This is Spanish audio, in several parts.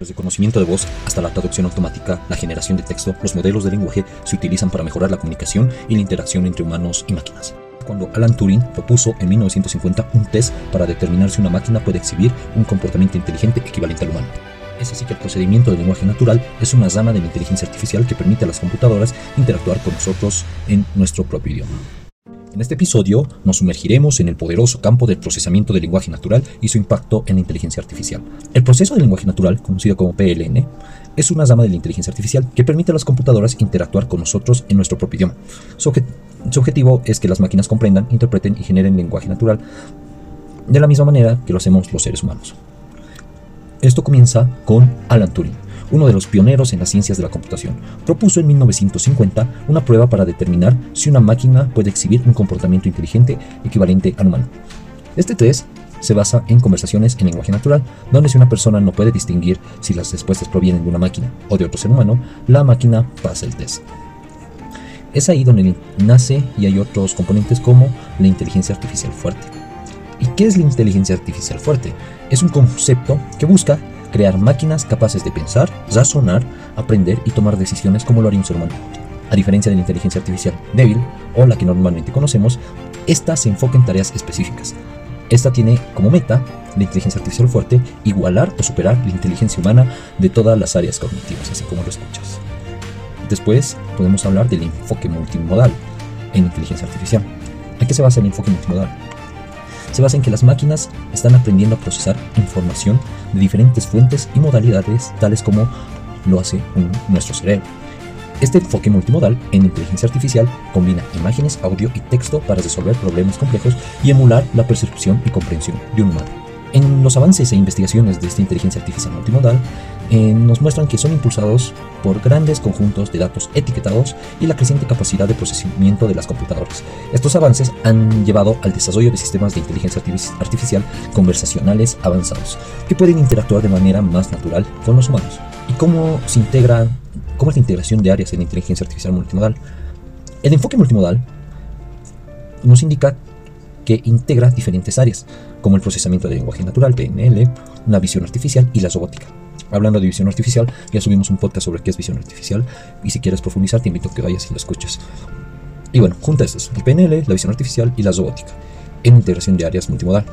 Desde conocimiento de voz hasta la traducción automática, la generación de texto, los modelos de lenguaje se utilizan para mejorar la comunicación y la interacción entre humanos y máquinas. Cuando Alan Turing propuso en 1950 un test para determinar si una máquina puede exhibir un comportamiento inteligente equivalente al humano. Es así que el procedimiento de lenguaje natural es una rama de la inteligencia artificial que permite a las computadoras interactuar con nosotros en nuestro propio idioma. En este episodio nos sumergiremos en el poderoso campo del procesamiento del lenguaje natural y su impacto en la inteligencia artificial. El proceso del lenguaje natural, conocido como PLN, es una rama de la inteligencia artificial que permite a las computadoras interactuar con nosotros en nuestro propio idioma. Su, objetivo es que las máquinas comprendan, interpreten y generen lenguaje natural de la misma manera que lo hacemos los seres humanos. Esto comienza con Alan Turing, uno de los pioneros en las ciencias de la computación, propuso en 1950 una prueba para determinar si una máquina puede exhibir un comportamiento inteligente equivalente al humano. Este test se basa en conversaciones en lenguaje natural, donde si una persona no puede distinguir si las respuestas provienen de una máquina o de otro ser humano, la máquina pasa el test. Es ahí donde nace y hay otros componentes como la inteligencia artificial fuerte. ¿Y qué es la inteligencia artificial fuerte? Es un concepto que busca crear máquinas capaces de pensar, razonar, aprender y tomar decisiones como lo haría un ser humano. A diferencia de la inteligencia artificial débil, o la que normalmente conocemos, esta se enfoca en tareas específicas. Esta tiene como meta, la inteligencia artificial fuerte, igualar o superar la inteligencia humana de todas las áreas cognitivas, así como lo escuchas. Después podemos hablar del enfoque multimodal en inteligencia artificial. ¿En qué se basa el enfoque multimodal? Se basa en que las máquinas están aprendiendo a procesar información de diferentes fuentes y modalidades, tales como lo hace nuestro cerebro. Este enfoque multimodal en inteligencia artificial combina imágenes, audio y texto para resolver problemas complejos y emular la percepción y comprensión de un humano. En los avances e investigaciones de esta inteligencia artificial multimodal, eh, nos muestran que son impulsados por grandes conjuntos de datos etiquetados y la creciente capacidad de procesamiento de las computadoras. Estos avances han llevado al desarrollo de sistemas de inteligencia artificial conversacionales avanzados, que pueden interactuar de manera más natural con los humanos. ¿Y cómo se integra, cómo es la integración de áreas en inteligencia artificial multimodal? El enfoque multimodal nos indica que integra diferentes áreas, como el procesamiento de lenguaje natural, PNL, una visión artificial y la robótica. Hablando de visión artificial, ya subimos un podcast sobre qué es visión artificial y si quieres profundizar te invito a que vayas y lo escuches. Y bueno, junta estos, el PNL, la visión artificial y la robótica, en integración de áreas multimodal.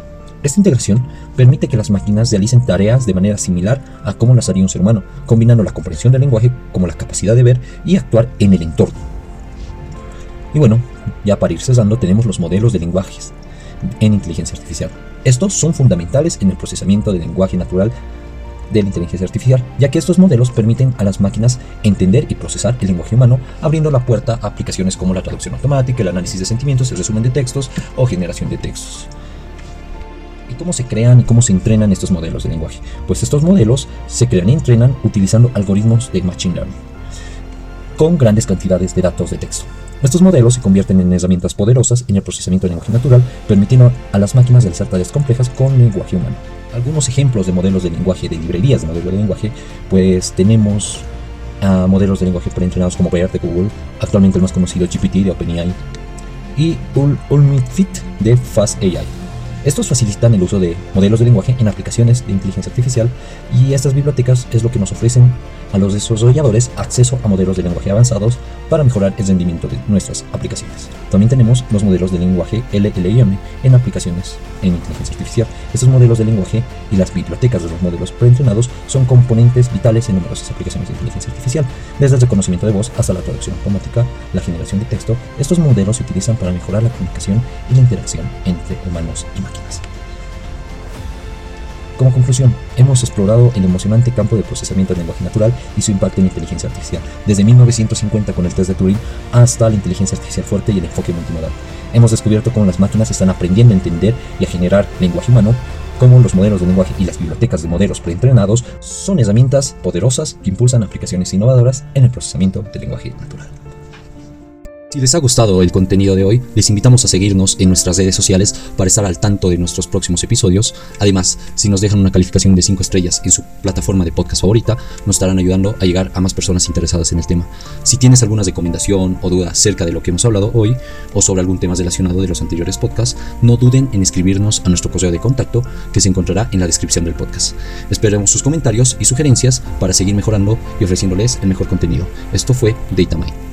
Esta integración permite que las máquinas realicen tareas de manera similar a cómo las haría un ser humano, combinando la comprensión del lenguaje como la capacidad de ver y actuar en el entorno. Y bueno, ya para ir cesando tenemos los modelos de lenguajes en inteligencia artificial. Estos son fundamentales en el procesamiento del lenguaje natural de la inteligencia artificial, ya que estos modelos permiten a las máquinas entender y procesar el lenguaje humano, abriendo la puerta a aplicaciones como la traducción automática, el análisis de sentimientos, el resumen de textos o generación de textos. ¿Y cómo se crean y cómo se entrenan estos modelos de lenguaje? Pues estos modelos se crean y entrenan utilizando algoritmos de Machine Learning, con grandes cantidades de datos de texto. Estos modelos se convierten en herramientas poderosas en el procesamiento de lenguaje natural, permitiendo a las máquinas realizar tareas complejas con lenguaje humano. Algunos ejemplos de modelos de lenguaje, de librerías de modelos de lenguaje, pues tenemos a modelos de lenguaje preentrenados como BERT de Google, actualmente el más conocido GPT de OpenAI, y Ulmifit de FastAI. Estos facilitan el uso de modelos de lenguaje en aplicaciones de inteligencia artificial y estas bibliotecas es lo que nos ofrecen a los desarrolladores acceso a modelos de lenguaje avanzados para mejorar el rendimiento de nuestras aplicaciones. También tenemos los modelos de lenguaje LLM en aplicaciones en inteligencia artificial. Estos modelos de lenguaje y las bibliotecas de los modelos preentrenados son componentes vitales en numerosas aplicaciones de inteligencia artificial, desde el reconocimiento de voz hasta la traducción automática, la generación de texto. Estos modelos se utilizan para mejorar la comunicación y la interacción entre humanos y máquinas. Como conclusión, hemos explorado el emocionante campo de procesamiento del lenguaje natural y su impacto en la inteligencia artificial, desde 1950 con el test de Turing hasta la inteligencia artificial fuerte y el enfoque multimodal. Hemos descubierto cómo las máquinas están aprendiendo a entender y a generar lenguaje humano, cómo los modelos de lenguaje y las bibliotecas de modelos preentrenados son herramientas poderosas que impulsan aplicaciones innovadoras en el procesamiento del lenguaje natural. Si les ha gustado el contenido de hoy, les invitamos a seguirnos en nuestras redes sociales para estar al tanto de nuestros próximos episodios. Además, si nos dejan una calificación de 5 estrellas en su plataforma de podcast favorita, nos estarán ayudando a llegar a más personas interesadas en el tema. Si tienes alguna recomendación o duda acerca de lo que hemos hablado hoy o sobre algún tema relacionado de los anteriores podcasts, no duden en escribirnos a nuestro correo de contacto que se encontrará en la descripción del podcast. Esperemos sus comentarios y sugerencias para seguir mejorando y ofreciéndoles el mejor contenido. Esto fue DataMind.